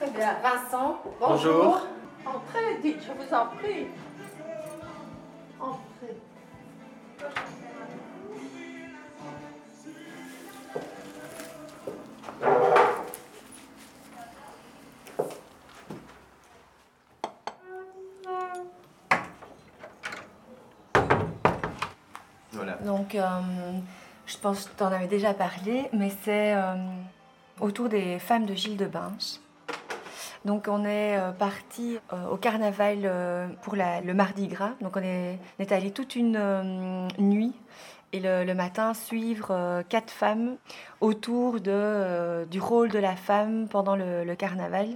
Bien, Vincent, Bonjour. Entrez, dites, je vous en prie. Entrez. Voilà. Donc, euh, je pense que tu en avais déjà parlé, mais c'est euh, autour des femmes de Gilles de Binche. Donc, on est euh, parti euh, au carnaval euh, pour le Mardi Gras. Donc, on est, allé toute une nuit et le, matin suivre quatre femmes autour du rôle de la femme pendant le, carnaval.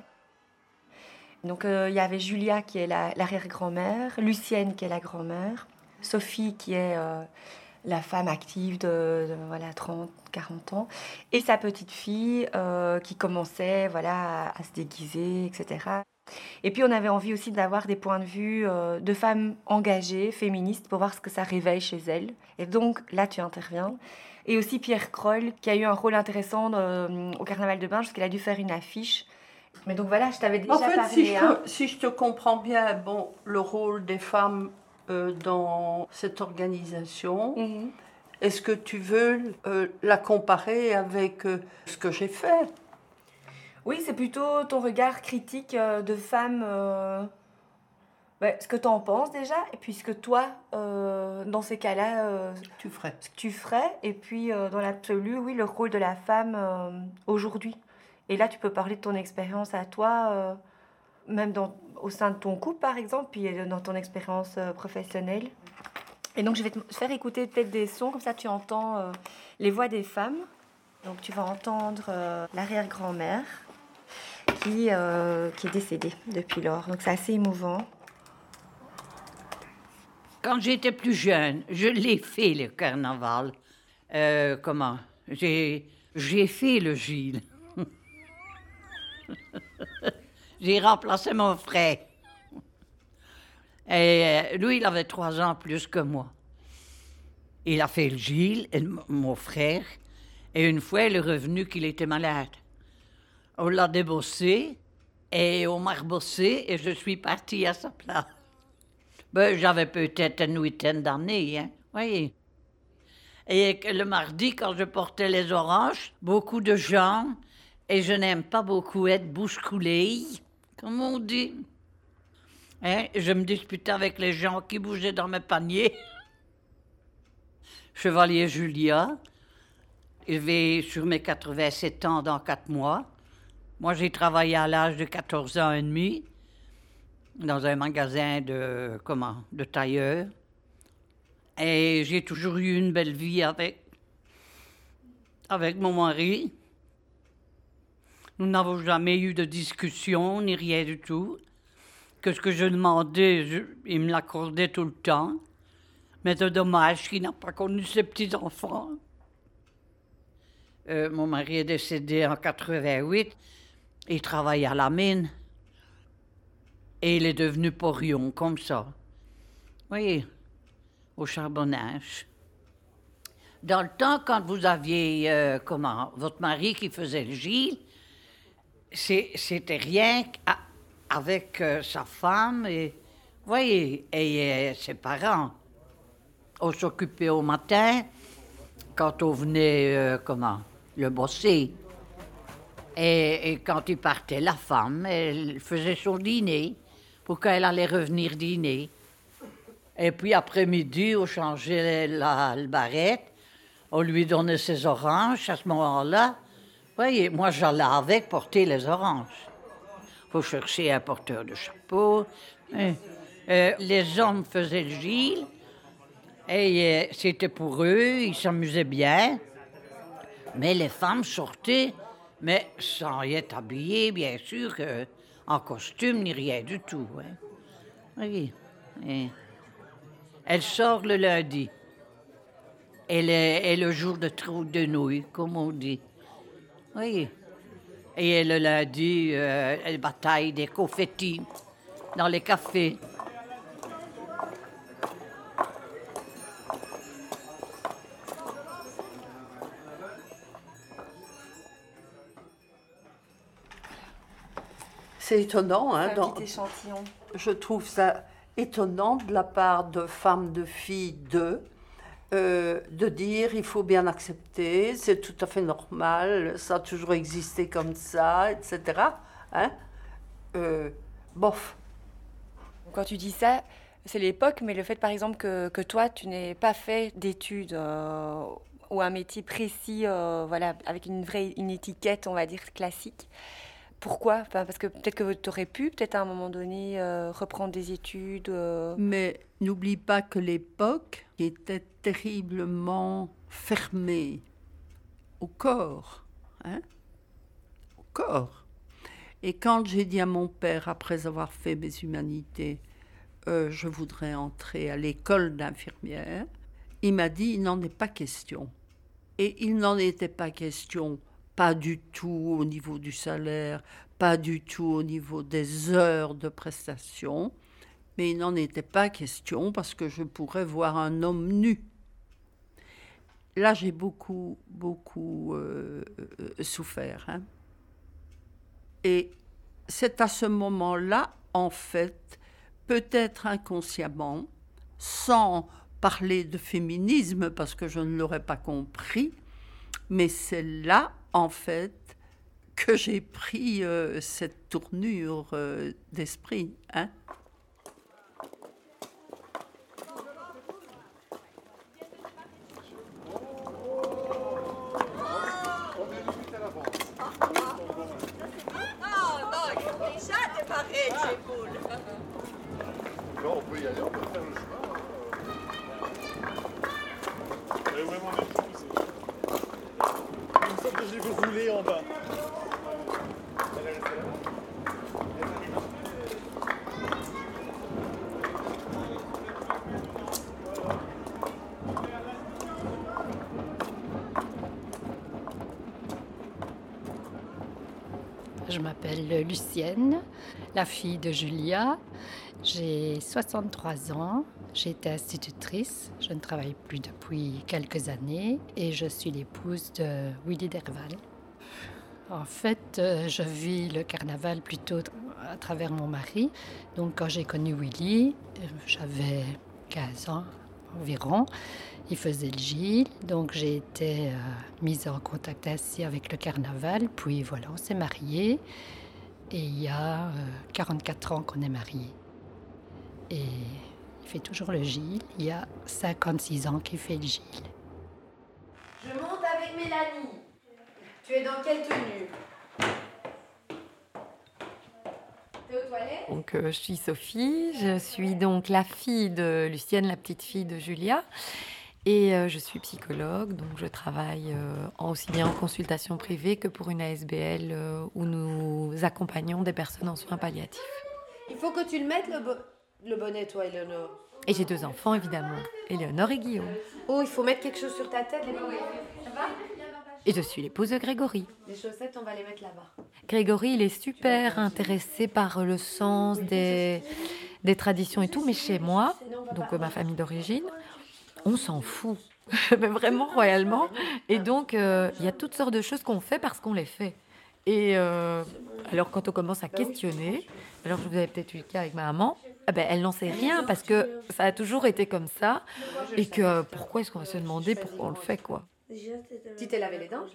Donc, il y avait Julia qui est la- l'arrière-grand-mère, Lucienne qui est la grand-mère, Sophie qui est la femme active de, de, voilà, 30, 40 ans, et sa petite fille euh, qui commençait voilà, à, à se déguiser, etc. Et puis on avait envie aussi d'avoir des points de vue euh, de femmes engagées, féministes, pour voir ce que ça réveille chez elles. Et donc là, tu interviens. Et aussi Pierre Kroll, qui a eu un rôle intéressant euh, au Carnaval de Binge, parce qu'il a dû faire une affiche. Mais donc voilà, je t'avais déjà En fait, parlé. si je, hein. te, si je te comprends bien, bon, le rôle des femmes dans cette organisation, Mhm. est-ce que tu veux euh, la comparer avec euh, ce que j'ai fait? Oui, c'est plutôt ton regard critique euh, de femme. euh, ouais, ce que tu en penses déjà, et puis ce que toi, euh, dans ces cas-là, euh, Tu ferais. ce que tu ferais, et puis euh, dans l'absolu, oui, le rôle de la femme euh, aujourd'hui. Et là, tu peux parler de ton expérience à toi, euh, même dans, au sein de ton couple, par exemple, puis euh, dans ton expérience euh, professionnelle. Et donc, je vais te faire écouter peut-être des sons, comme ça tu entends euh, les voix des femmes. Donc, tu vas entendre l'arrière-grand-mère qui, qui est décédée depuis lors. Donc, c'est assez émouvant. Quand j'étais plus jeune, je l'ai fait le carnaval. Comment? J'ai fait le Gilles. j'ai remplacé mon frère. Et euh, lui, il avait trois ans plus que moi. Il a fait le Gilles, et mon frère, et une fois, il est revenu qu'il était malade. On l'a débossé, et on m'a rebossé, et je suis partie à sa place. Ben, j'avais peut-être une huitaine d'années, hein. Oui. Et le mardi, quand je portais les oranges, beaucoup de gens, et je n'aime pas beaucoup être bouche coulée, comme on dit. Hein, Je me disputais avec les gens qui bougeaient dans mes paniers. Chevalier Julia, il vais sur mes 87 ans dans quatre mois. Moi, j'ai travaillé à l'âge de 14 ans et demi dans un magasin de comment de tailleur et j'ai toujours eu une belle vie avec mon mari. Nous n'avons jamais eu de discussion ni rien du tout. Que ce que je demandais, il me l'accordait tout le temps. Mais c'est dommage qu'il n'a pas connu ses petits-enfants. Euh, mon mari est décédé en 88. Il travaillait à la mine. Et il est devenu porion, comme ça. Oui, au charbonnage. Dans le temps, quand vous aviez, euh, comment, votre mari qui faisait le c'est- c'était rien avec euh, sa femme et, voyez, et euh, ses parents. On s'occupait au matin, quand on venait, euh, comment, le bosser. Et, quand il partait, la femme, elle faisait son dîner pour qu'elle allait revenir dîner. Et puis après-midi, on changeait la, le barrette, on lui donnait ses oranges à ce moment-là. Voyez, moi j'allais avec porter les oranges. faut chercher un porteur de chapeau. Euh, euh, les hommes faisaient le gil. Et euh, c'était pour eux, ils s'amusaient bien. Mais les femmes sortaient, mais sans y être habillées, bien sûr, en costume ni rien du tout. hein. Oui. Et elle sort le lundi. Et le, et le jour de trou de nouilles, comme on dit. Oui. Et le lundi, euh, elle bataille des confettis dans les cafés. C'est étonnant. Hein, un dans- petit échantillon. je trouve ça étonnant de la part de femmes, de filles, de, euh, de dire il faut bien accepter, c'est tout à fait normal, ça a toujours existé comme ça, etc. Hein Euh, bof. Quand tu dis ça, c'est l'époque, mais le fait par exemple que, que toi, tu n'aies pas fait d'études euh, ou un métier précis, voilà, avec une vraie une étiquette, on va dire, classique. Pourquoi Parce que peut-être que tu aurais pu, peut-être à un moment donné, euh, reprendre des études. euh. Mais n'oublie pas que l'époque était terriblement fermée au corps. Hein au corps. Et quand j'ai dit à mon père, après avoir fait mes humanités, euh, je voudrais entrer à l'école d'infirmière, il m'a dit, il n'en est pas question. Et il n'en était pas question, pas du tout au niveau du salaire, pas du tout au niveau des heures de prestation, mais il n'en était pas question parce que je pourrais voir un homme nu. Là, j'ai beaucoup, beaucoup euh, euh, souffert. hein. Et c'est à ce moment-là, en fait, peut-être inconsciemment, sans parler de féminisme parce que je ne l'aurais pas compris, mais c'est là, en fait, que j'ai pris euh, cette tournure euh, d'esprit. Hein. Non, on peut y aller, on peut faire le chemin. Elle est vraiment bien poussée. Je m'appelle Lucienne, la fille de Julia. J'ai 63 ans. J'étais institutrice. Je ne travaille plus depuis quelques années et je suis l'épouse de Willy Derval. En fait, euh, je vis le carnaval plutôt à travers mon mari. Donc, quand j'ai connu Willy, j'avais 15 ans environ. Il faisait le Gilles, donc j'ai été euh, mise en contact ainsi avec le carnaval. Puis voilà, on s'est mariés. Et il y a euh, 44 ans qu'on est mariés. Et il fait toujours le Gilles. Il y a 56 ans qu'il fait le Gilles. Je monte avec Mélanie. Tu es dans quelle tenue? T'es aux toilettes? Donc, euh, je suis Sophie, je suis donc la fille de Lucienne, la petite fille de Julia. Et euh, je suis psychologue, donc je travaille euh, aussi bien en consultation privée que pour une ASBL euh, où nous accompagnons des personnes en soins palliatifs. Il faut que tu le mettes, le, le bonnet, toi, Eleonore. Et j'ai deux enfants, évidemment, Éléonore et Guillaume. Oh, il faut mettre quelque chose sur ta tête. Les, Et je suis l'épouse de Grégory. les chaussettes, on va les mettre là-bas. Grégory, il est super intéressé par le sens des, des traditions et tout, mais chez moi, donc euh, ma famille d'origine, on s'en fout. Mais vraiment royalement. Et donc, euh, il y a toutes sortes de choses qu'on fait parce qu'on les fait. Et euh, alors, quand on commence à questionner, alors je vous avais peut-être eu le cas avec ma maman, eh ben, elle n'en sait rien parce que ça a toujours été comme ça. Et que euh, pourquoi est-ce qu'on va se demander pourquoi on le fait, quoi? Tu t'es lavé les dents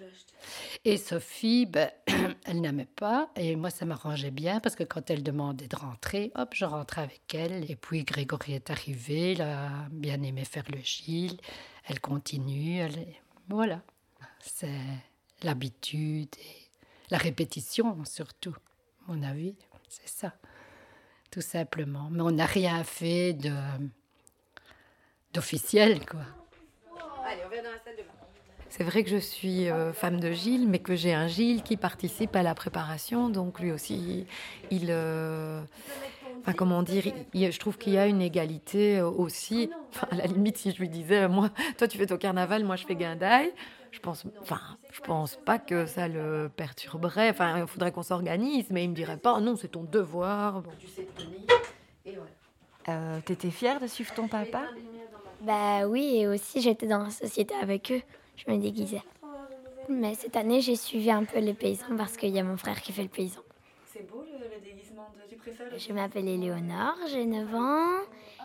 Et Sophie, ben, elle n'aimait pas. Et moi, ça m'arrangeait bien parce que quand elle demandait de rentrer, hop, je rentrais avec elle. Et puis Grégory est arrivé, il a bien aimé faire le Gilles. Elle continue. Elle est- Voilà. C'est l'habitude et la répétition, surtout, à mon avis. C'est ça. Tout simplement. Mais on n'a rien fait de d'officiel, quoi. Allez, on va dans la salle de bain. C'est vrai que je suis euh, femme de Gilles, mais que j'ai un Gilles qui participe à la préparation. Donc lui aussi, il... euh, Enfin, comment dire il- Je trouve qu'il y a une égalité euh, aussi. Enfin, à la limite, si je lui disais, moi, toi tu fais ton carnaval, moi je fais guindaille, je pense, enfin, je pense pas que ça le perturberait. Enfin, il faudrait qu'on s'organise, mais il me dirait pas, non, c'est ton devoir. Bon. Euh, T'étais fière de suivre ton papa? Bah oui, et aussi j'étais dans la société avec eux, je me déguisais. Mais cette année, j'ai suivi un peu les paysans parce qu'il y a mon frère qui fait le paysan. C'est beau le, déguisement Tu préfères Je m'appelle Éléonore, j'ai 9 ans,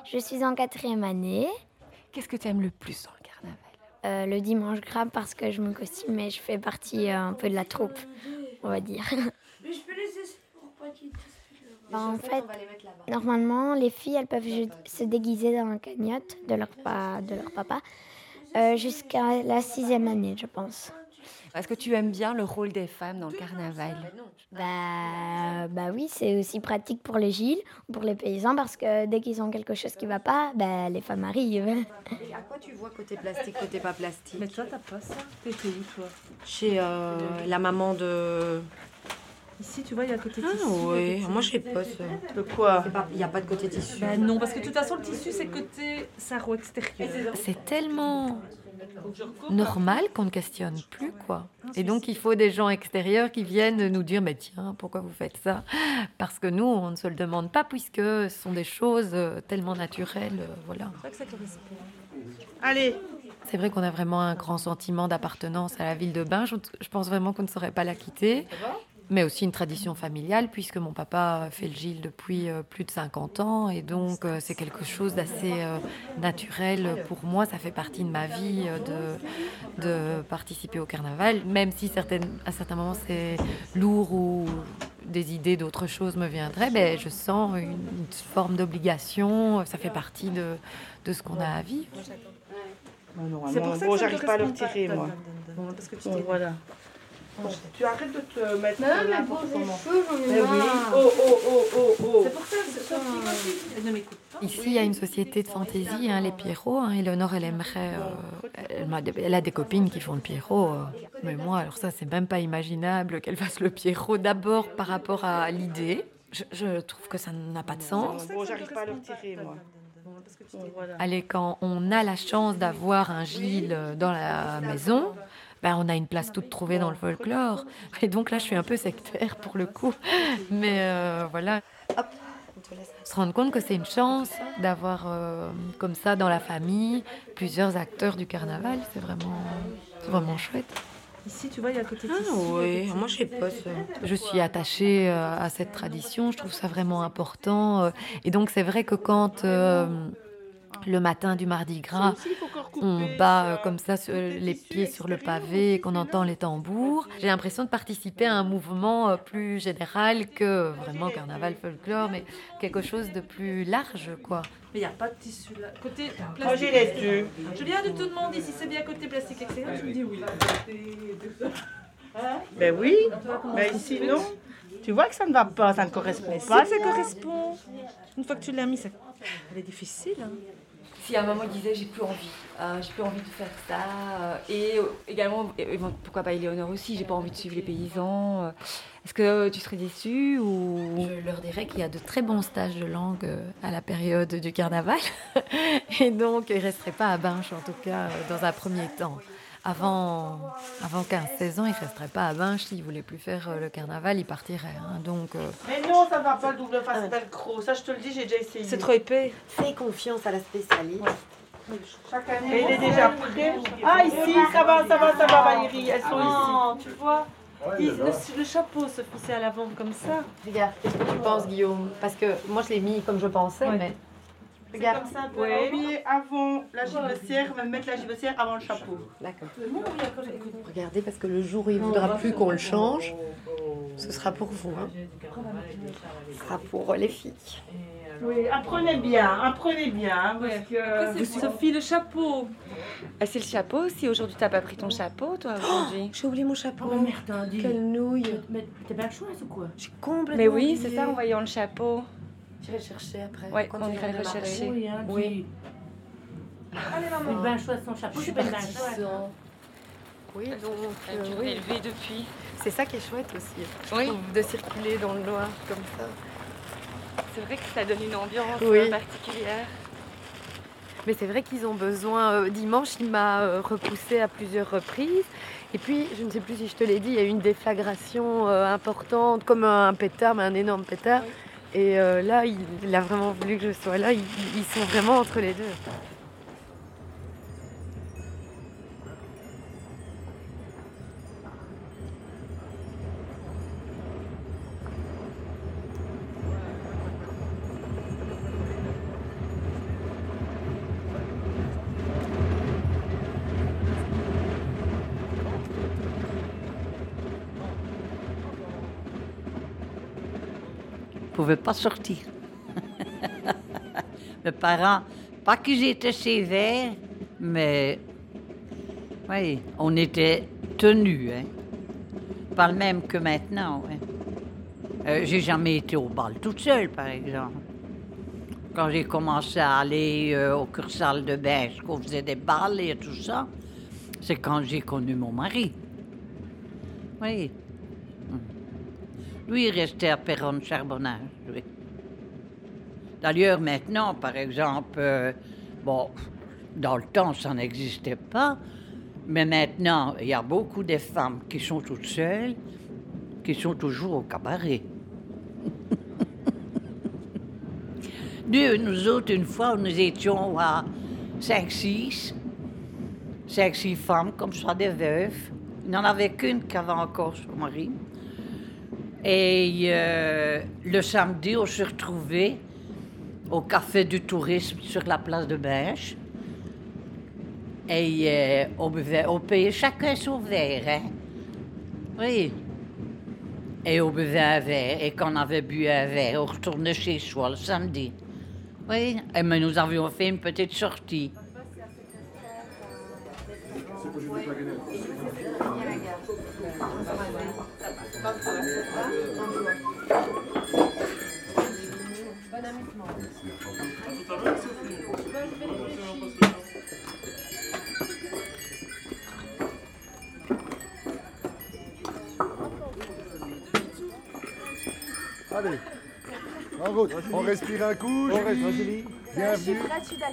je suis en quatrième année. Qu'est-ce que tu aimes le plus dans Euh, le dimanche gras parce que je me costume et je fais partie euh, un peu de la troupe, on va dire. Bah, en fait, normalement, les filles, elles peuvent ju- se déguiser dans la cagnotte de leur, pa- de leur papa euh, jusqu'à la sixième année, je pense. Est-ce que tu aimes bien le rôle des femmes dans le carnaval Bah, bah oui, c'est aussi pratique pour les Gilles, pour les paysans, parce que dès qu'ils ont quelque chose qui va pas, bah, les femmes arrivent. À quoi tu vois côté plastique, côté pas plastique Mais toi, t'as pas ça T'étais où, toi Chez euh, la maman de. Ici, tu vois, il y a côté Ah tissu. ouais, moi je sais pas ça. De quoi Il n'y a pas de côté tissu. Bah non, parce que de toute façon, le tissu, c'est côté sarrau extérieur. C'est tellement normal qu'on ne questionne plus, quoi. Et donc, il faut des gens extérieurs qui viennent nous dire, mais tiens, pourquoi vous faites ça? Parce que nous, on ne se le demande pas, puisque ce sont des choses euh, tellement naturelles, euh, voilà. Correspond. Allez, C'est vrai qu'on a vraiment un grand sentiment d'appartenance à la ville de. Je je pense vraiment qu'on ne saurait pas la quitter. Mais aussi une tradition familiale, puisque mon papa fait le Gilles depuis euh, plus de 50 ans. Et donc, euh, c'est quelque chose d'assez euh, naturel pour moi. Ça fait partie de ma vie euh, de, de participer au carnaval, même si certaines, à certains moments c'est lourd ou des idées d'autres choses me viendraient. Ben, je sens une, une forme d'obligation. Ça fait partie de, de ce qu'on a à vivre. c'est pour ça que bon, j'arrive pas à le retirer, pas. moi. Bon, parce que tu Bon, voilà. Bon, tu arrêtes de te mettre Non, mais les comment. cheveux, j'en ai Mais oui. marre. Oh, oh, oh, oh, oh. C'est pour ça que c'est Elle ne m'écoute pas. Ici, il y a une société de fantaisie, hein, les Pierrots. Hein. Éléonore, elle aimerait. euh, elle, a des copines qui font le Pierrot. euh. mais moi, alors ça, c'est même pas imaginable qu'elle fasse le Pierrot. D'abord, par rapport à l'idée, je, je trouve que ça n'a pas de sens. Bon, j'arrive pas à le retirer, moi. Bon. Allez, quand on a la chance d'avoir un Gilles euh, dans la maison, ben, on a une place toute trouvée dans le folklore. Et donc là, je suis un peu sectaire pour le coup. Mais euh, voilà. Se rendre compte que c'est une chance d'avoir euh, comme ça dans la famille plusieurs acteurs du carnaval, c'est vraiment, vraiment chouette. Ici, tu vois, il y a côté Ah ouais, moi je sais pas ça. Je suis attachée euh, à cette tradition, je trouve ça vraiment important. euh, Et donc c'est vrai que quand euh, le matin du Mardi Gras, on bat euh, comme ça sur- les pieds sur le pavé et qu'on entend les tambours, j'ai l'impression de participer à un mouvement euh, plus général que vraiment carnaval folklore, mais quelque chose de plus large, quoi. Mais il n'y a pas de tissu là. Côté Moi, plastique. j'ai les deux. Je viens de te demander si c'est bien côté plastique extérieur. Tu me dis oui. Ben oui, mais ici, non. Tu vois que ça ne va pas, ça ne correspond Mais si pas. ça correspond. Une fois que tu l'as mis, ça... elle est difficile. Hein. Si à un moment il disait j'ai plus envie, euh, j'ai plus envie de faire ça, euh, et euh, également, pourquoi pas Éléonore aussi, j'ai pas envie de suivre les paysans. Est-ce que tu serais déçue ou? Je leur dirais qu'il y a de très bons stages de langue à la période du carnaval. Et donc, ils resteraient pas à Binche, en tout cas, dans un premier temps. Avant, avant 15-16 ans, ils ne resteraient pas à Binche. S'ils ne voulaient plus faire euh, le carnaval, ils partiraient. hein. Donc, euh, Mais non, ça ne va pas le double face velcro. Ça, je te le dis, j'ai déjà essayé. C'est trop épais. Fais confiance à la spécialiste. Chaque année. Et il est déjà prêt. Ah, ici, ça va, ça va, ça va, Valérie. Elles sont Non, tu vois. il- le, le chapeau se poussait à l'avant comme ça. regarde, qu'est-ce que tu penses, Guillaume? Parce que moi, je l'ai mis comme je pensais, Ouais. mais Regarde. Oui. Habiller avant la gibecière, même mettre la gibecière avant le chapeau. D'accord. Regardez, parce que le jour où il ne voudra plus qu'on le change, ce sera pour vous. Hein. Ce sera pour les filles. Oui, apprenez bien, apprenez bien. hein, Parce que... Sophie, le chapeau. Ah, C'est le chapeau Si aujourd'hui t'as pas pris ton chapeau, toi, aujourd'hui? J'ai oublié mon chapeau. Oh, merde. Quelle nouille. Mais t'es bien chouette ou quoi? J'ai complètement Mais oui, c'est ça en voyant le chapeau. J'irai chercher après. Ouais, Quand on irait le rechercher. m'appeler. hein, Oui. Une bain chouette sans chapeau, c'est pas une bain chouette. Partisan. Oui, donc euh, Tu oui. élevé depuis. c'est ça qui est chouette aussi. je Oui. de circuler dans le noir comme ça. C'est vrai que ça donne une ambiance Oui. euh, particulière. Mais c'est vrai qu'ils ont besoin. euh, dimanche, il m'a euh, repoussé à plusieurs reprises. Et puis, je ne sais plus si je te l'ai dit, il y a eu une déflagration importante, comme un pétard, mais un énorme pétard. Et euh, là, il, a vraiment voulu que je sois là. Ils sont vraiment entre les deux. Pouvais pas sortir. Mes parents, pas qu'ils étaient sévères, mais oui, on était tenus. Hein. Pas le même que maintenant. Hein. Euh, j'ai jamais été au bal toute seule, par exemple. Quand j'ai commencé à aller euh, au cursal de Beige, qu'on faisait des balles et tout ça, c'est quand j'ai connu mon mari. Oui. Lui, il restait à Perron-Charbonnage, D'ailleurs, maintenant, par exemple, euh, dans le temps, ça n'existait pas, mais maintenant, il y a beaucoup de femmes qui sont toutes seules, qui sont toujours au cabaret. nous, nous autres, une fois, nous étions à 5-6, 5-6 femmes, comme ça, des veuves. Il n'y en avait qu'une qui avait encore son mari. Et euh, le samedi, on se retrouvait au café du tourisme sur la place de Bêche. Et euh, on, payait chacun son verre. Hein? Oui. Et on buvait un verre. Et quand on avait bu un verre, on retournait chez soi le samedi. Oui. Et mais nous avions fait une petite sortie. Allez, en route. On respire un coup. Julie. Bienvenue. Il y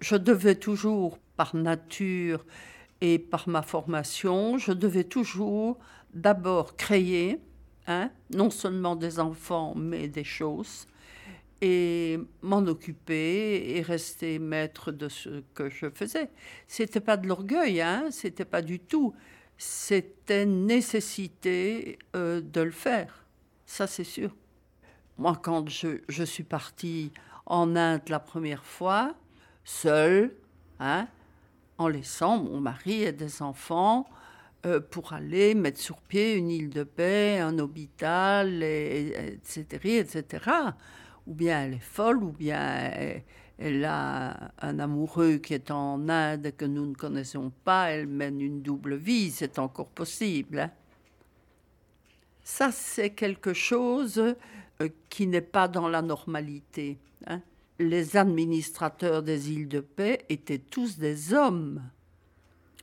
je devais toujours, par nature et par ma formation, je devais toujours d'abord créer, hein, non seulement des enfants, mais des choses, et m'en occuper et rester maître de ce que je faisais. C'était pas de l'orgueil, hein, c'était pas du tout. C'était nécessité euh, de le faire, ça c'est sûr. Moi, quand je, je suis partie en Inde la première fois, seule, hein, en laissant mon mari et des enfants euh, pour aller mettre sur pied une île de paix, un hôpital, et, etc., etc. Ou bien elle est folle, ou bien elle, elle a un amoureux qui est en Inde que nous ne connaissons pas, elle mène une double vie, c'est encore possible. hein. Ça, c'est quelque chose euh, qui n'est pas dans la normalité. hein. Les administrateurs des îles de paix étaient tous des hommes.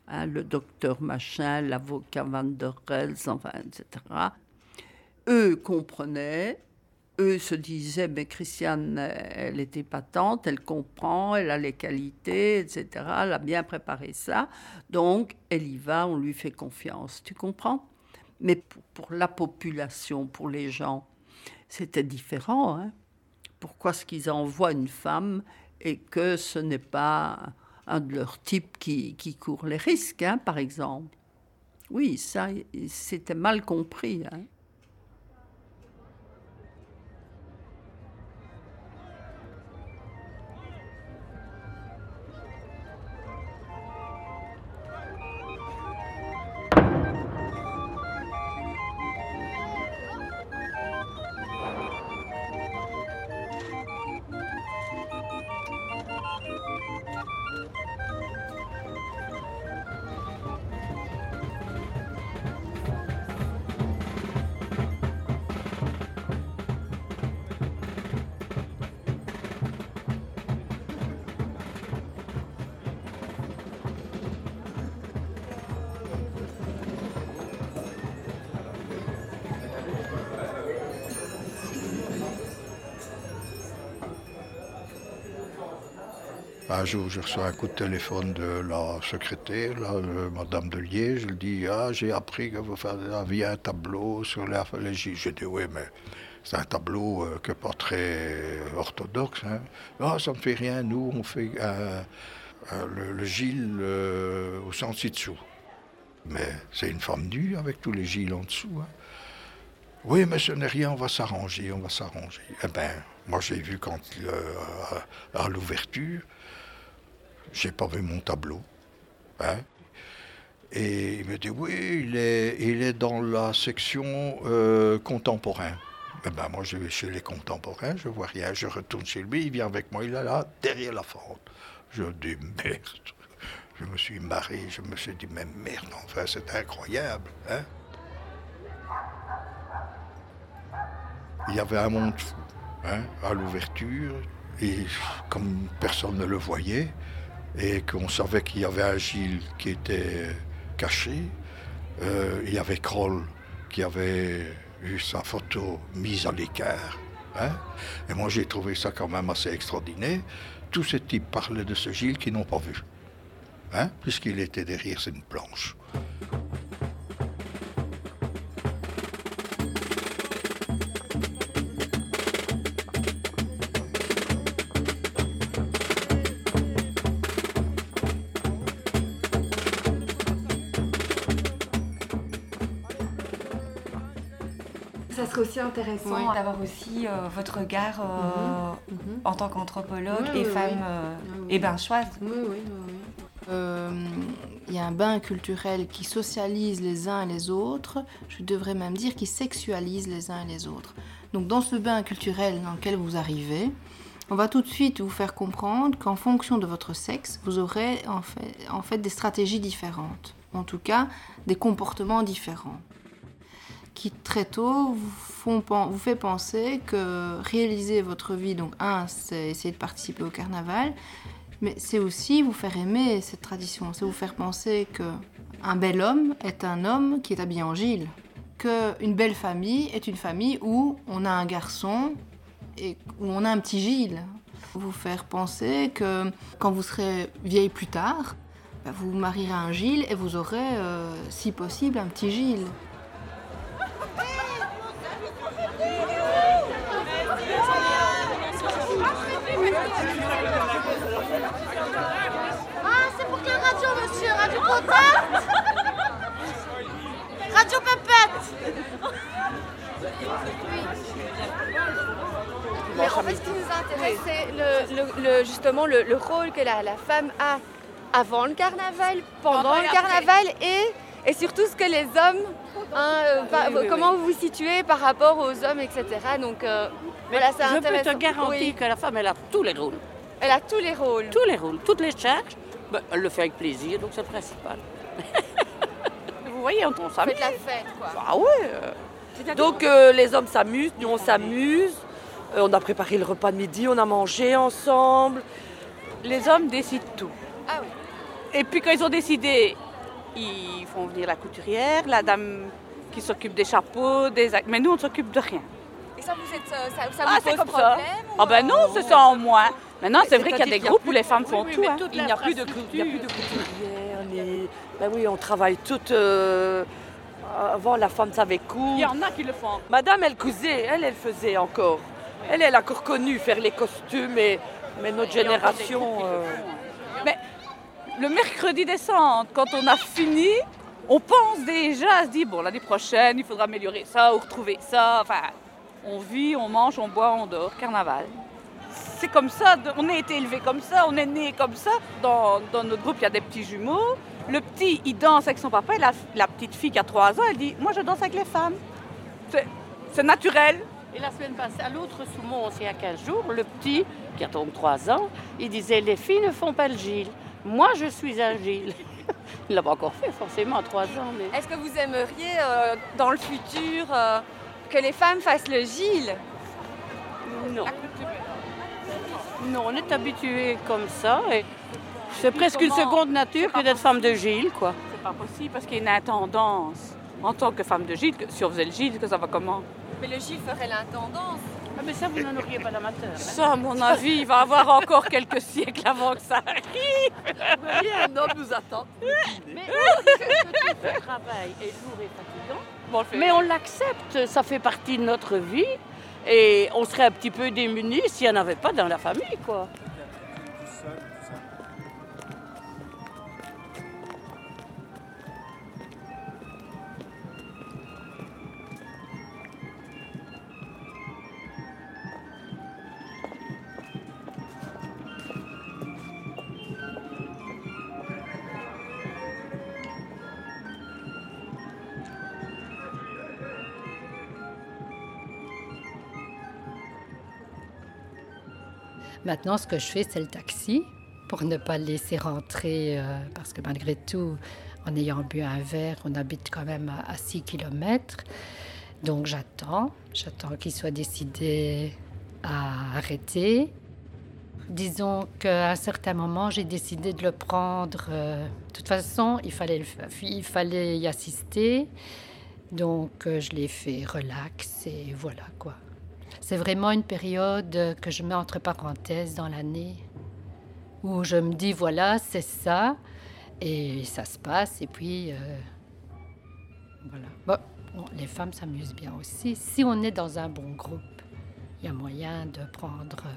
Hein, le docteur Machin, l'avocat Van der Rels, enfin, etc. Eux comprenaient, eux se disaient, mais Christiane, elle était patente, elle comprend, elle a les qualités, etc. Elle a bien préparé ça, donc elle y va, on lui fait confiance. Tu comprends? Mais pour, pour la population, pour les gens, c'était différent. hein. Pourquoi est-ce qu'ils envoient une femme et que ce n'est pas un de leur type qui, qui court les risques, hein, par exemple? Oui, ça, c'était mal compris. hein. Un jour, je reçois un coup de téléphone de la secrétaire, euh, Madame de Liège. Elle dit Ah, j'ai appris que vous aviez un tableau sur les Gilles. J'ai dit Oui, mais c'est un tableau euh, que pas très orthodoxe. Hein. Ah, ça ne fait rien. Nous, on fait euh, euh, le, le Gilles euh, au sens ci-dessous. Mais c'est une femme nue avec tous les Gilles en dessous. hein. Oui, mais ce n'est rien, on va s'arranger, on va s'arranger. Eh ben, moi j'ai vu quand euh, à l'ouverture, j'ai pas vu mon tableau. hein. Et il me dit oui, il est, il est dans la section euh, contemporain. Eh ben, moi je vais chez les contemporains, je vois rien, je retourne chez lui, il vient avec moi, il est là, derrière la fente. Je dis merde. Je me suis marré, je me suis dit mais merde, enfin c'est incroyable. Hein il y avait un monde fou hein, à l'ouverture, et comme personne ne le voyait, et qu'on savait qu'il y avait Gilles qui était caché, euh, il y avait Kroll qui avait eu sa photo mise à l'écart. hein. Et moi j'ai trouvé ça quand même assez extraordinaire. Tous ces types parlaient de ce Gilles qu'ils n'ont pas vu, hein, puisqu'il était derrière une planche. Serait aussi intéressant Ouais. d'avoir aussi euh, votre regard euh, Mhm. en tant qu'anthropologue Oui, et oui, femme euh, et benchoise. Oui, Il y a un bain culturel qui socialise les uns et les autres, je devrais même dire qui sexualise les uns et les autres. Donc dans ce bain culturel dans lequel vous arrivez, on va tout de suite vous faire comprendre qu'en fonction de votre sexe, vous aurez en fait, en fait des stratégies différentes, en tout cas des comportements différents qui très tôt vous, fait penser que réaliser votre vie, donc un, c'est essayer de participer au carnaval, mais c'est aussi vous faire aimer cette tradition, c'est vous faire penser que un bel homme est un homme qui est habillé en gile, que une belle famille est une famille où on a un garçon et où on a un petit Gilles. Vous faire penser que quand vous serez vieille plus tard, bah, vous marierez un Gilles et vous aurez, euh, si possible, un petit Gilles. Ah, c'est pour quelle radio, monsieur Radio Contact Radio Pépette Mais en fait, ce qui c'est le, le- le- justement le, le rôle que la, la femme a avant le carnaval, pendant le carnaval et, et surtout ce que les hommes, hein, euh, par- oui, oui, comment vous vous situez par rapport aux hommes, etc. Donc euh, voilà, c'est je peux te garantir que la femme, elle a tous les rôles. elle a tous les rôles. Tous les rôles, toutes les charges. Ben, elle le fait avec plaisir, donc c'est le principal. Vous voyez, on, s'amuse. faites la fête, quoi. Ah ouais. euh. Donc euh, les hommes s'amusent, nous on s'amuse. Euh, on a préparé le repas de midi, on a mangé ensemble. Les hommes décident tout. Ah oui. Et puis quand ils ont décidé, ils font venir la couturière, la dame qui s'occupe des chapeaux, des mais nous on ne s'occupe de rien. Et ça, vous êtes, euh, ça, ça Ah, vous c'est pose comme ça. problème ou, Ah ben euh, non, c'est ça en moins. Maintenant c'est vrai qu'il y a des groupes où les femmes font Oui, tout. hein. Il n'y a plus de cou- il y a plus de couturière. ni- Ben oui, on travaille toutes. euh, Avant, la femme savait Il coudre. y en a qui le font. Madame, elle cousait, elle, elle faisait encore. Elle, elle a encore connu faire les costumes, et, mais notre génération. euh, font. Mais le mercredi descente, quand on a fini, on pense déjà à se dire bon l'année prochaine il faudra améliorer ça ou retrouver ça. Enfin, on vit, on mange, on boit, on dort, carnaval. C'est comme ça, on a été élevé comme ça, on est né comme ça. Dans, dans notre groupe, il y a des petits jumeaux. Le petit, il danse avec son papa, et la, la petite fille qui a 3 ans, elle dit Moi je danse avec les femmes. C'est naturel. Et la semaine passée, à l'autre Soumons, il y a 15 jours, le petit, qui a donc 3 ans, il disait Les filles ne font pas le Gilles. Moi, je suis un Gilles. Il l'a pas encore fait, forcément, à 3 ans. Mais... Est-ce que vous aimeriez, euh, dans le futur, euh, que les femmes fassent le Gilles? Non. Non, on est habitué comme ça. Et c'est presque une seconde nature que d'être femme de Gilles, quoi. C'est pas possible parce qu'il y a une intendance en tant que femme de Gilles. que Si on faisait le Gilles, que ça va comment? Mais le Gilles ferait l'intendance. Ah, mais ça, vous n'en auriez pas d'amateur. hein. Ça, à mon avis, il va avoir encore quelques siècles avant que ça arrive. voyez, un homme nous attend. Mais le travail est lourd et fatigant. Bon, on. Mais on l'accepte, ça fait partie de notre vie. Et on serait un petit peu démunis s'il n'y en avait pas dans la famille, quoi. Maintenant, ce que je fais, c'est le taxi pour ne pas le laisser rentrer, euh, parce que malgré tout, en ayant bu un verre, on habite quand même à, à 6 km. Donc j'attends, j'attends qu'il soit décidé à arrêter. Disons qu'à un certain moment, j'ai décidé de le prendre. euh, de toute façon, il fallait, il fallait y assister. Donc euh, je l'ai fait relax et voilà quoi. C'est vraiment une période que je mets entre parenthèses dans l'année où je me dis voilà, c'est ça et ça se passe et puis euh, voilà. Bon, les femmes s'amusent bien aussi. Si on est dans un bon groupe, il y a moyen de prendre euh,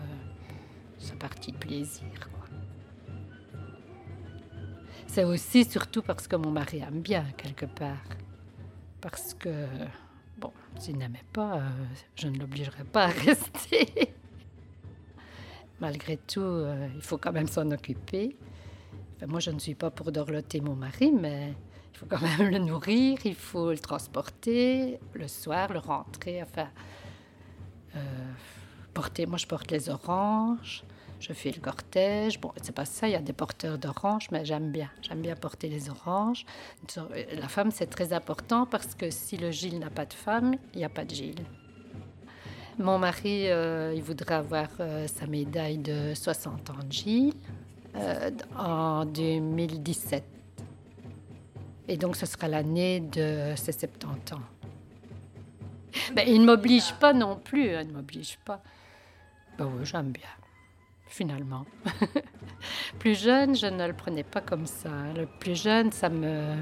sa partie de plaisir. C'est aussi surtout parce que mon mari aime bien quelque part. Parce que, bon, s'il n'aimait pas, euh, je ne l'obligerais pas à rester. Malgré tout, euh, il faut quand même s'en occuper. Moi, je ne suis pas pour dorloter mon mari, mais il faut quand même le nourrir, il faut le transporter le soir, le rentrer, enfin, euh, porter. Moi, je porte les oranges, je fais le cortège. Bon, c'est pas ça, il y a des porteurs d'oranges, mais j'aime bien. J'aime bien porter les oranges. La femme, c'est très important parce que si le Gilles n'a pas de femme, il n'y a pas de Gilles. Mon mari, euh, il voudrait avoir euh, sa médaille de 60 ans de Gilles euh, en 2017. Et donc, ce sera l'année de ses 70 ans. Ben, il ne m'oblige pas non plus, hein, il ne m'oblige pas. Ben oui, j'aime bien, finalement. plus jeune, je ne le prenais pas comme ça. Le plus jeune, ça me...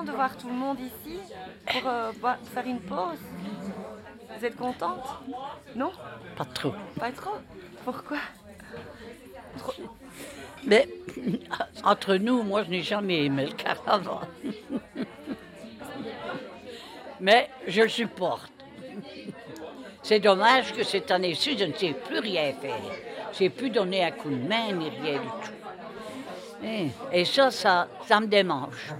content de voir tout le monde ici pour euh, boire- faire une pause Vous êtes contente? Non? Pas trop. Pas trop? Pourquoi? Mais entre nous, moi, je n'ai jamais aimé le caravane. Mais je le supporte. C'est dommage que cette année-ci, je ne sais plus rien faire. J'ai plus donné un coup de main ni rien du tout. Et, et ça, ça, ça me démange.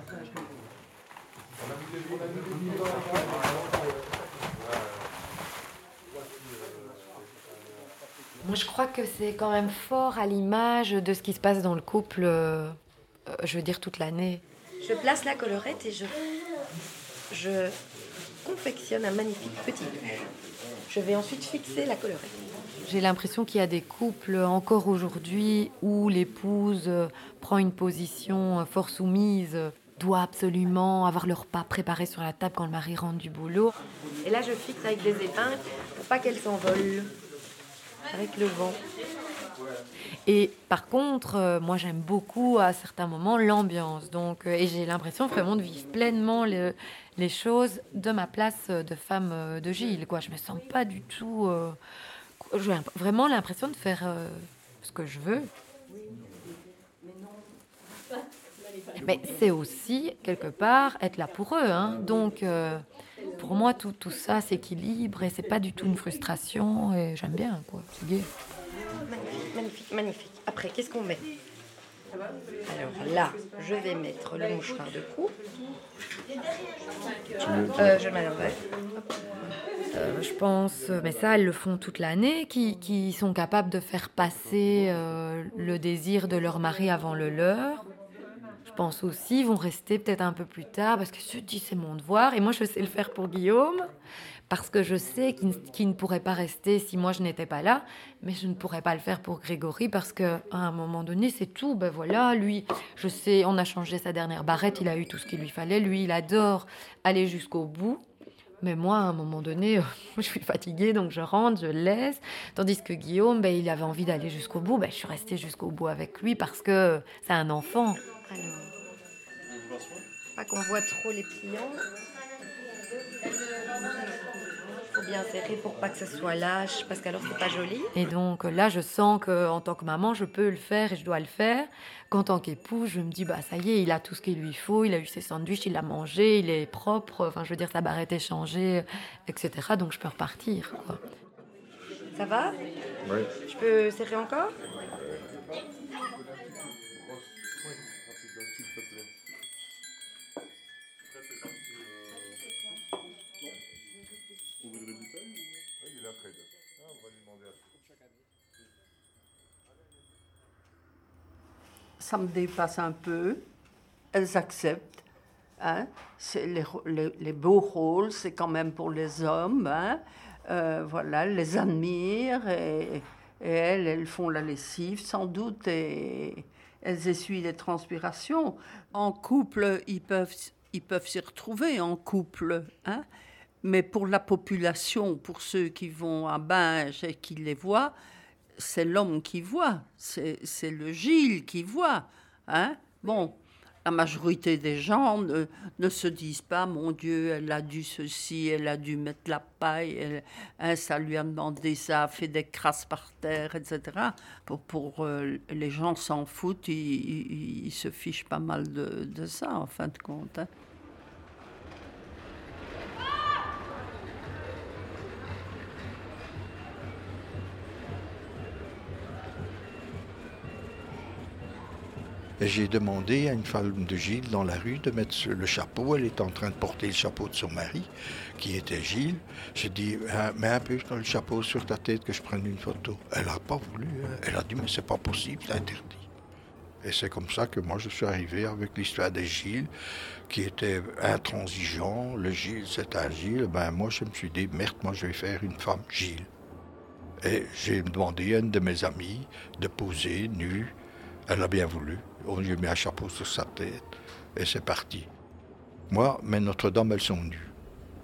Moi, je crois que c'est quand même fort à l'image de ce qui se passe dans le couple, euh, euh, je veux dire, toute l'année. Je place la collerette et je, je confectionne un magnifique petit. Je vais ensuite fixer la collerette. J'ai l'impression qu'il y a des couples encore aujourd'hui où l'épouse prend une position euh, fort soumise, doit absolument avoir leur pas préparé sur la table quand le mari rentre du boulot. Et là, je fixe avec des épingles pour pas qu'elle s'envole avec le vent. Et par contre, euh, moi j'aime beaucoup à certains moments l'ambiance. Donc, euh, et j'ai l'impression vraiment de vivre pleinement le- les choses de ma place euh, de femme de Gilles. Quoi. Je me sens pas du tout. j'ai vraiment l'impression de faire ce que je veux. Mais c'est aussi, quelque part, être là pour eux. hein. Donc, euh, pour moi, tout, tout ça s'équilibre et c'est pas du tout une frustration. Et j'aime bien, quoi. C'est. Magnifique, magnifique, magnifique. Après, qu'est-ce qu'on met? Alors là, je vais mettre le mouchoir de cou. Euh, je mets. Euh, je pense, mais ça, elles le font toute l'année, qui, qui sont capables de faire passer euh, le désir de leur mari avant le leur. Pense aussi, vont rester peut-être un peu plus tard parce que je dis c'est mon devoir. Et moi, je sais le faire pour Guillaume parce que je sais qu'il ne pourrait pas rester si moi je n'étais pas là, mais je ne pourrais pas le faire pour Grégory parce que à un moment donné, c'est tout. Ben voilà, lui, je sais, on a changé sa dernière barrette, il a eu tout ce qu'il lui fallait. Lui, il adore aller jusqu'au bout. Mais moi, à un moment donné, je suis fatiguée, donc je rentre, je laisse. Tandis que Guillaume, ben, il avait envie d'aller jusqu'au bout. Ben, je suis restée jusqu'au bout avec lui parce que c'est un enfant. Alors, Pas qu'on voit trop les pliants. Faut bien serrer pour pas que ça soit lâche, parce qu'alors c'est pas joli. Et donc là, je sens que en tant que maman, je peux le faire et je dois le faire. Qu'en tant qu'épouse, je me dis bah ça y est, il a tout ce qu'il lui faut, il a eu ses sandwichs, il a mangé, il est propre. Enfin, je veux dire, sa barrette est changée, etc. Donc je peux repartir. quoi. Ça va? Oui. Je peux serrer encore? Ça me dépasse un peu. Elles acceptent. Hein. Les, les- beaux rôles, c'est quand même pour les hommes. hein. Euh, voilà, les admirent et, et elles, elles font la lessive sans doute et elles essuient les transpirations. En couple, ils peuvent ils peuvent s'y retrouver en couple. Hein. Mais pour la population, pour ceux qui vont à Binge et qui les voient, c'est l'homme qui voit, c'est le Gilles qui voit. Hein? Bon, la majorité des gens ne, ne se disent pas, mon Dieu, elle a dû ceci, elle a dû mettre la paille, elle- hein, ça lui a demandé ça, a fait des crasses par terre, etc. Pour, pour euh, les gens s'en foutent, ils, ils- ils se fichent pas mal de, de ça, en fin de compte. hein. J'ai demandé à une femme de Gilles dans la rue de mettre le chapeau. Elle était en train de porter le chapeau de son mari, qui était Gilles. J'ai dit, Ah, mets un peu le chapeau sur ta tête que je prenne une photo. Elle n'a pas voulu. hein. Elle a dit, mais c'est pas possible, c'est interdit. Et c'est comme ça que moi je suis arrivé avec l'histoire de Gilles, qui était intransigeant. Le Gilles, c'est un Gilles. Ben moi je me suis dit, merde, moi je vais faire une femme Gilles. Et j'ai demandé à une de mes amies de poser nue. Elle a bien voulu. On lui mis un chapeau sur sa tête. Et c'est parti. Moi, mes Notre-Dame, elles sont nues.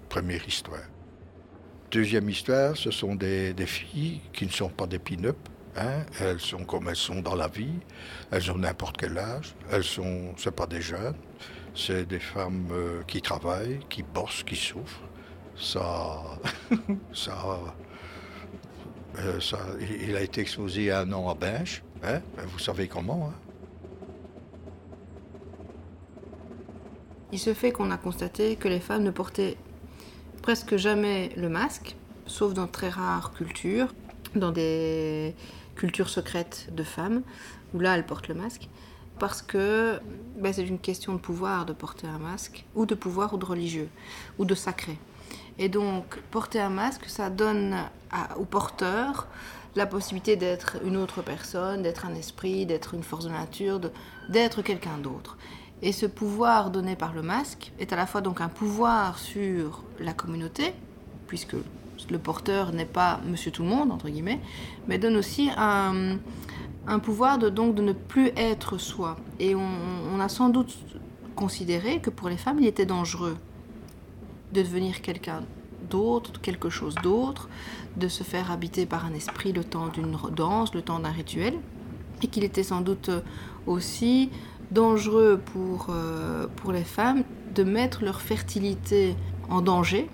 Première histoire. Deuxième histoire, ce sont des, filles qui ne sont pas des pin-up. hein. Elles sont comme elles sont dans la vie. Elles ont n'importe quel âge. Elles sont, pas des jeunes. C'est des femmes euh, qui travaillent, qui bossent, qui souffrent. Ça, ça, euh, ça, il a été exposé un an à Binge. Hein? Vous savez comment. hein? Il se fait qu'on a constaté que les femmes ne portaient presque jamais le masque, sauf dans très rares cultures, dans des cultures secrètes de femmes, où là elles portent le masque, parce que ben, c'est une question de pouvoir de porter un masque, ou de pouvoir ou de religieux, ou de sacré. Et donc porter un masque, ça donne au porteur la possibilité d'être une autre personne, d'être un esprit, d'être une force de nature, d'être quelqu'un d'autre. Et ce pouvoir donné par le masque est à la fois donc un pouvoir sur la communauté, puisque le porteur n'est pas monsieur tout le monde, entre guillemets, mais donne aussi un, un pouvoir de, donc de ne plus être soi. Et on, on a sans doute considéré que pour les femmes, il était dangereux de devenir quelqu'un d'autre, quelque chose d'autre, de se faire habiter par un esprit le temps d'une danse, le temps d'un rituel, et qu'il était sans doute aussi dangereux pour, euh, pour les femmes de mettre leur fertilité en danger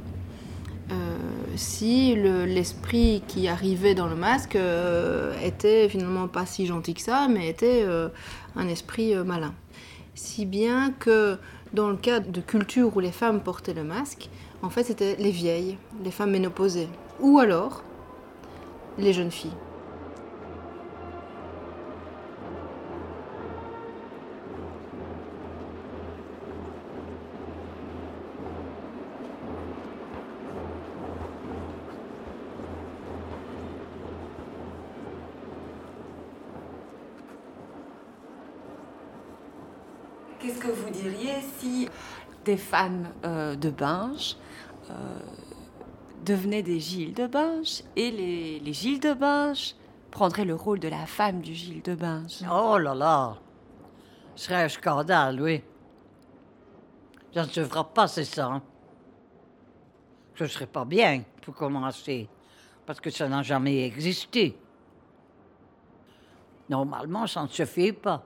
euh, si le- l'esprit qui arrivait dans le masque euh, était finalement pas si gentil que ça, mais était un esprit malin. Si bien que dans le cas de cultures où les femmes portaient le masque, en fait c'était les vieilles, les femmes ménopausées, ou alors les jeunes filles. Qu'est-ce que vous diriez si des femmes euh, de Binge euh, devenaient des Gilles de Binge et les, les Gilles de Binge prendraient le rôle de la femme du Gilles de Binge? Oh là là Ce serait un scandale, oui. Ça ne se fera pas, c'est ça. hein. Ce serait pas bien, pour commencer, parce que ça n'a jamais existé. Normalement, ça ne se fait pas.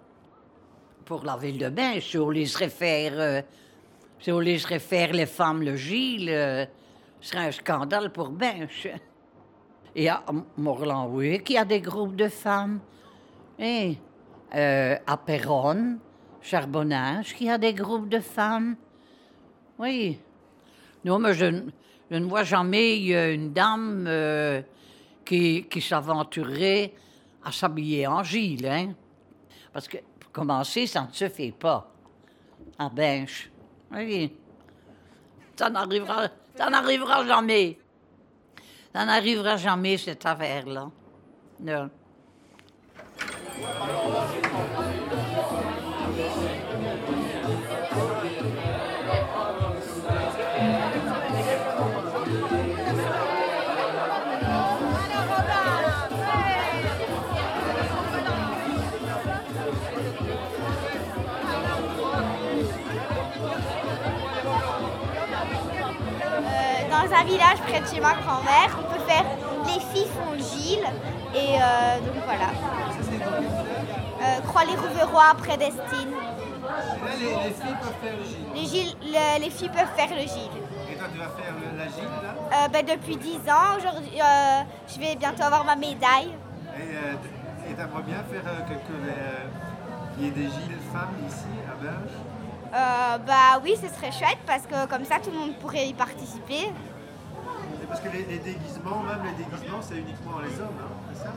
Pour la ville de Binge, si on laisserait faire, faire les femmes le Gilles, euh, ce serait un scandale pour Binge. Et à Morlan, oui, qu'il y a des groupes de femmes. Et euh, à Péronne, Charbonnage, qu'il y a des groupes de femmes. Oui. Non, mais je, ne- vois jamais euh, une dame qui, qui s'aventurerait à s'habiller en Gilles, hein. Parce que, commencer, ça ne se fait pas. À Binche. Oui. Ça n'arrivera, ça n'arrivera jamais. Ça n'arrivera jamais, cette affaire-là. Non. Près de chez ma grand-mère, on peut faire les filles font le Gilles et euh, donc voilà. Euh, Croix-les-Rouverois près d'Estine. les, les filles peuvent faire le Gilles. Les, Gilles- le- les filles peuvent faire le Gilles. Et toi, tu vas faire le- la Gilles, là Euh, ben, depuis 10 ans, aujourd'hui, euh, je vais bientôt avoir ma médaille. Et t'aimerais bien faire les, qu'il y ait des Gilles femmes ici, à Euh, bah oui, ce serait chouette parce que comme ça tout le monde pourrait y participer. Parce que les, les déguisements, même les déguisements, c'est uniquement les hommes, hein, c'est ça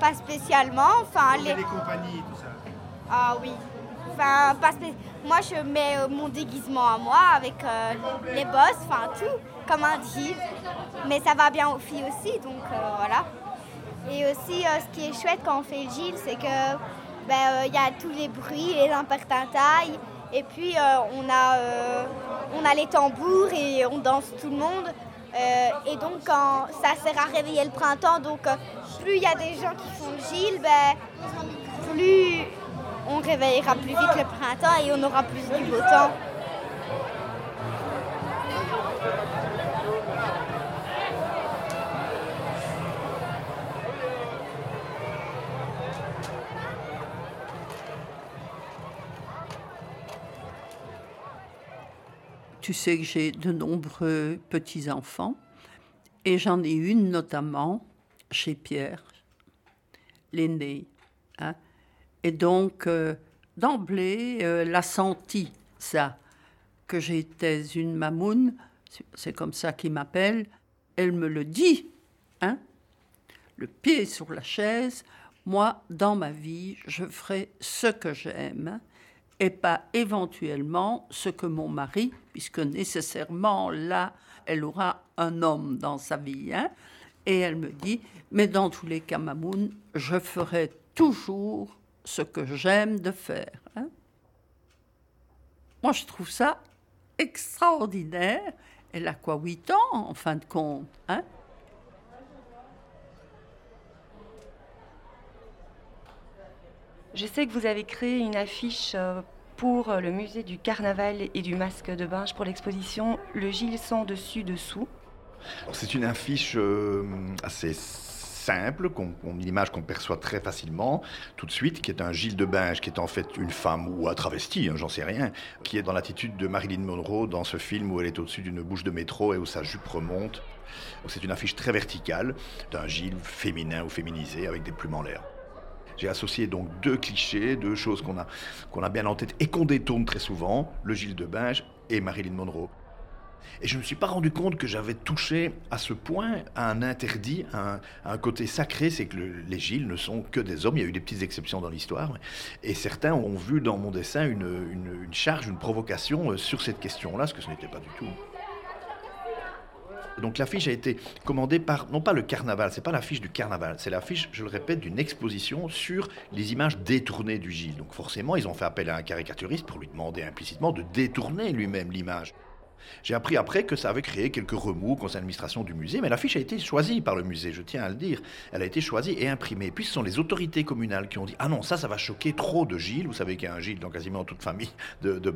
Pas spécialement, enfin les... les compagnies, tout ça. Ah oui. Enfin, pas spé- Moi je mets euh, mon déguisement à moi avec euh, les bosses, enfin tout, comme un Gilles. Mais ça va bien aux filles aussi, donc euh, voilà. Et aussi, ce qui est chouette quand on fait le Gilles, c'est que ben, il y a tous les bruits, les impertintailles. Et puis on, a, on a les tambours et on danse tout le monde. Euh, et donc quand ça sert à réveiller le printemps, donc euh, plus il y a des gens qui font le ben, plus on réveillera plus vite le printemps et on aura plus du beau temps. Tu sais que j'ai de nombreux petits-enfants et j'en ai une notamment chez Pierre, l'aîné. hein. Et donc, euh, d'emblée, euh, elle a senti ça, que j'étais une mamoune, c'est comme ça qu'il m'appelle. Elle me le dit, hein, le pied sur la chaise. Moi, dans ma vie, je ferai ce que j'aime et pas éventuellement ce que mon mari, puisque nécessairement là, elle aura un homme dans sa vie. hein. Et elle me dit, mais dans tous les cas, Mamoun, je ferai toujours ce que j'aime de faire. hein. Moi, je trouve ça extraordinaire. Elle a quoi, 8 ans, en fin de compte hein Je sais que vous avez créé une affiche euh, pour euh, le musée du carnaval et du masque de Binge pour l'exposition Le Gilles sans dessus dessous. Alors, C'est une affiche euh, assez simple, une image qu'on perçoit très facilement tout de suite, qui est un Gilles de Binge, qui est en fait une femme ou un travesti, hein, j'en sais rien, qui est dans l'attitude de Marilyn Monroe dans ce film où elle est au-dessus d'une bouche de métro et où sa jupe remonte. C'est une affiche très verticale d'un Gilles féminin ou féminisé avec des plumes en l'air. J'ai associé donc deux clichés, deux choses qu'on a, a bien en tête et qu'on détourne très souvent, le Gilles de Binge et Marilyn Monroe. Et je ne me suis pas rendu compte que j'avais touché à ce point à un interdit, à un, côté sacré, c'est que le- les Gilles ne sont que des hommes, il y a eu des petites exceptions dans l'histoire, et certains ont vu dans mon dessin une, une- une charge, une provocation euh, sur cette question-là, ce que ce n'était pas du tout. Donc l'affiche a été commandée par, non pas le carnaval, c'est pas l'affiche du carnaval, c'est l'affiche, je le répète, d'une exposition sur les images détournées du Gilles. Donc forcément, ils ont fait appel à un caricaturiste pour lui demander implicitement de détourner lui-même l'image. J'ai appris après que ça avait créé quelques remous au conseil d'administration du musée, mais l'affiche a été choisie par le musée, je tiens à le dire. Elle a été choisie et imprimée. Puis ce sont les autorités communales qui ont dit Ah non, ça, ça va choquer trop de Gilles. Vous savez qu'il y a un Gilles dans quasiment toute famille de, de.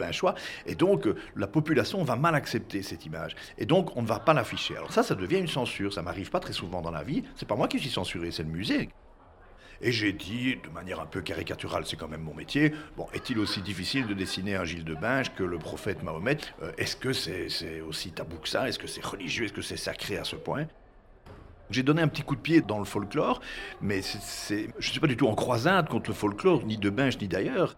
Et donc, euh, la population va mal accepter cette image. Et donc, on ne va pas l'afficher. Alors, ça, ça devient une censure. Ça m'arrive pas très souvent dans la vie. C'est pas moi qui suis censuré, c'est le musée. Et j'ai dit, de manière un peu caricaturale, c'est quand même mon métier, bon, est-il aussi difficile de dessiner un Gilles de Binge que le prophète Mahomet? Euh, Est-ce que c'est aussi tabou que ça? Est-ce que c'est religieux? Est-ce que c'est sacré à ce point? J'ai donné un petit coup de pied dans le folklore, mais je ne suis pas du tout en croisade contre le folklore, ni de Binge, ni d'ailleurs.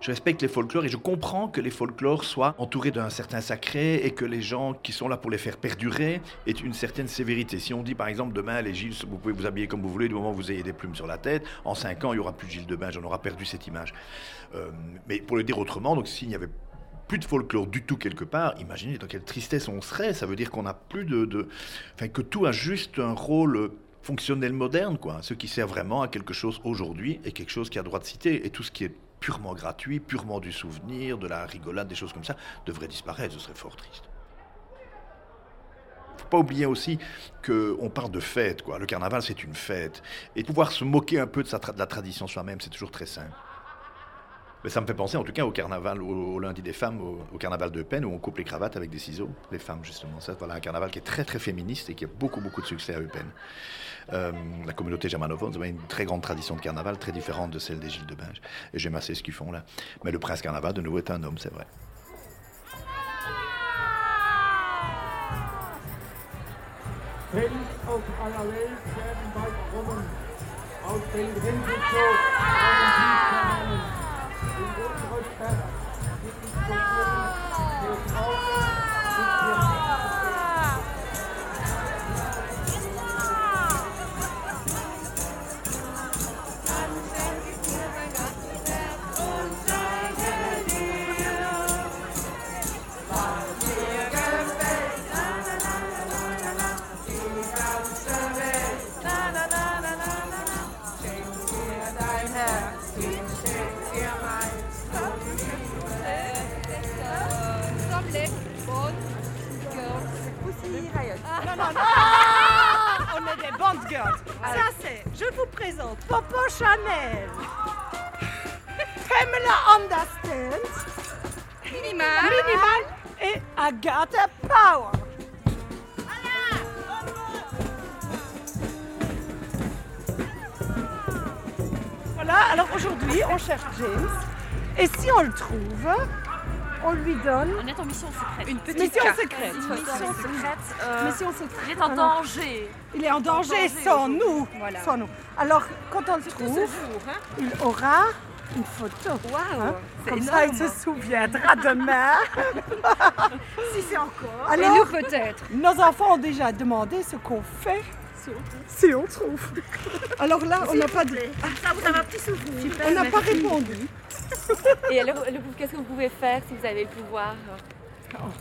Je respecte les folklores et je comprends que les folklores soient entourés d'un certain sacré et que les gens qui sont là pour les faire perdurer aient une certaine sévérité. Si on dit par exemple demain les Gilles, vous pouvez vous habiller comme vous voulez du moment où vous ayez des plumes sur la tête, en cinq ans il n'y aura plus de Gilles de Binge, on aura perdu cette image. Euh, mais pour le dire autrement, donc s'il n'y avait plus de folklore du tout quelque part, imaginez dans quelle tristesse on serait. Ça veut dire qu'on n'a plus de, de- Enfin, que tout a juste un rôle fonctionnel moderne, quoi. Ce qui sert vraiment à quelque chose aujourd'hui et quelque chose qui a droit de citer. Et tout ce qui est purement gratuit, purement du souvenir, de la rigolade, des choses comme ça, devrait disparaître. Ce serait fort triste. Faut pas oublier aussi qu'on parle de fête, quoi. Le carnaval, c'est une fête. Et pouvoir se moquer un peu de, la tradition soi-même, c'est toujours très simple. Mais ça me fait penser en tout cas au carnaval, au, lundi des femmes, au, au carnaval de peine où on coupe les cravates avec des ciseaux, les femmes justement. Ça, voilà un carnaval qui est très très féministe et qui a beaucoup beaucoup de succès à Eupen. Euh, la communauté germanophone, c'est une très grande tradition de carnaval, très différente de celle des Gilles de Binge. Et j'aime assez ce qu'ils font là. Mais le prince carnaval, de nouveau, est un homme, c'est vrai. Trouve, on lui donne. On est en mission secrète. Une petite mission secrète. Une mission secrète. euh, Mission secrète. Il est en Voilà. danger. Il est en danger, danger sans nous. Voilà. Sans nous. Alors, quand on le trouve, ce jour, hein. il aura une photo. Waouh, c'est Comme ça, il se souviendra demain. Si c'est encore. Alors, Et nous peut-être. Nos enfants ont déjà demandé ce qu'on fait si on trouve. Alors là, on n'a pas dit. plaît. Ça vous avez un petit souvenir. On n'a pas répondu. Et alors, le- qu'est-ce que vous pouvez faire si vous avez le pouvoir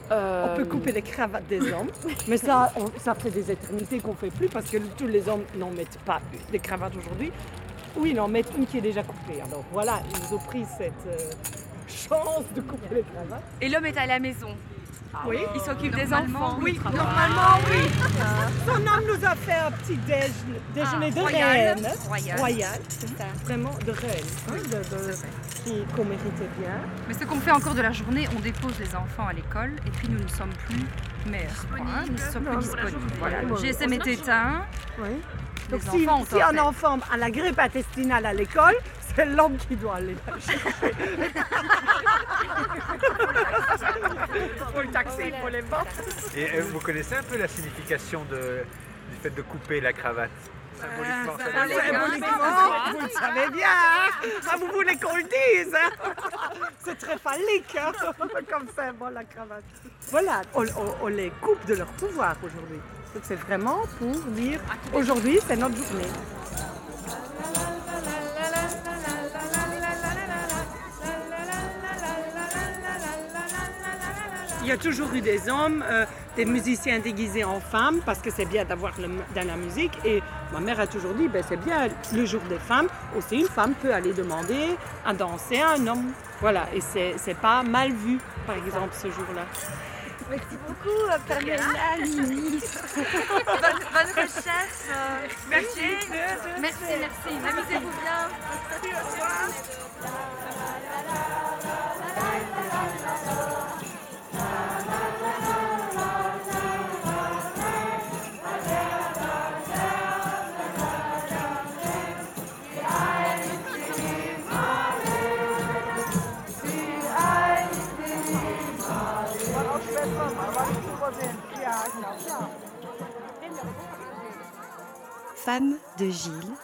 On peut couper les cravates des hommes, mais ça, on- ça fait des éternités qu'on ne fait plus parce que tous les hommes n'en mettent pas des cravates aujourd'hui. Oui, ils en mettent une qui est déjà coupée. Alors voilà, ils ont pris cette euh, chance de couper les cravates. Et l'homme est à la maison. Oui. Il s'occupe des enfants. oui, normalement, oui. Son homme nous a fait un petit déj- déjeuner Ah, de royal. reine. Royal. c'est ça. Vraiment de reine. hein, de- de- qui- qu'on méritait bien. Mais ce qu'on fait encore de la journée, on dépose les enfants à l'école et puis nous ne sommes plus mères. quoi, hein, nous ne sommes Non, plus disponibles. Voilà, le. GSM est éteint. Oui. Les Donc si, enfants un enfant a la grippe intestinale à l'école, c'est l'homme qui doit aller la chercher. faut le taxer, il faut les vendre. Et euh, vous connaissez un peu la signification de- du fait de couper la cravate? Symboliquement, ça dire- Symboliquement, vous le savez bien. hein. Ah, vous voulez qu'on le dise hein C'est très phallique hein, comme symbole la cravate. Voilà, on, on- on les coupe de leur pouvoir aujourd'hui. Donc c'est vraiment pour dire aujourd'hui c'est notre journée. Il y a toujours eu des hommes, euh, des musiciens déguisés en femmes parce que c'est bien d'avoir dans la musique. Et ma mère a toujours dit, ben, c'est bien le jour des femmes. Aussi, une femme peut aller demander à danser à un homme. Voilà, et c'est c'est pas mal vu, par exemple, ce jour-là. Merci beaucoup, euh, Pamela, Lily. bonne, bonne recherche. euh, Merci. Merci, merci. Amusez-vous bien. Femme de Gilles.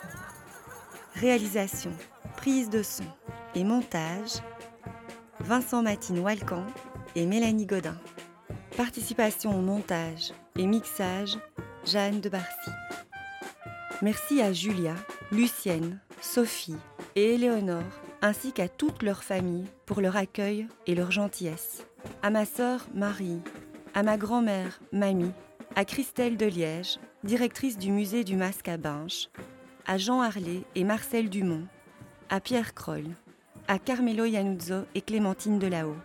Réalisation, prise de son et montage. Vincent Matine Walcan et Mélanie Godin. Participation au montage et mixage, Jeanne de Barcy. Merci à Julia, Lucienne, Sophie et Éléonore, ainsi qu'à toute leur famille pour leur accueil et leur gentillesse. À ma sœur Marie, à ma grand-mère Mamie, à Christelle de Liège, directrice du musée du Masque à Binche, à Jean Harlet et Marcel Dumont, à Pierre Croll, à Carmelo Iannuzzo et Clémentine Delahaut,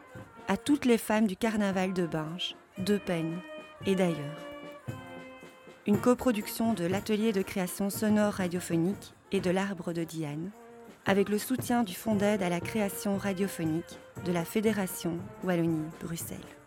à toutes les femmes du carnaval de Binche, de Peigne et d'ailleurs. Une coproduction de l'atelier de création sonore radiophonique et de l'Arbre de Diane, avec le soutien du Fonds d'aide à la création radiophonique de la Fédération Wallonie-Bruxelles.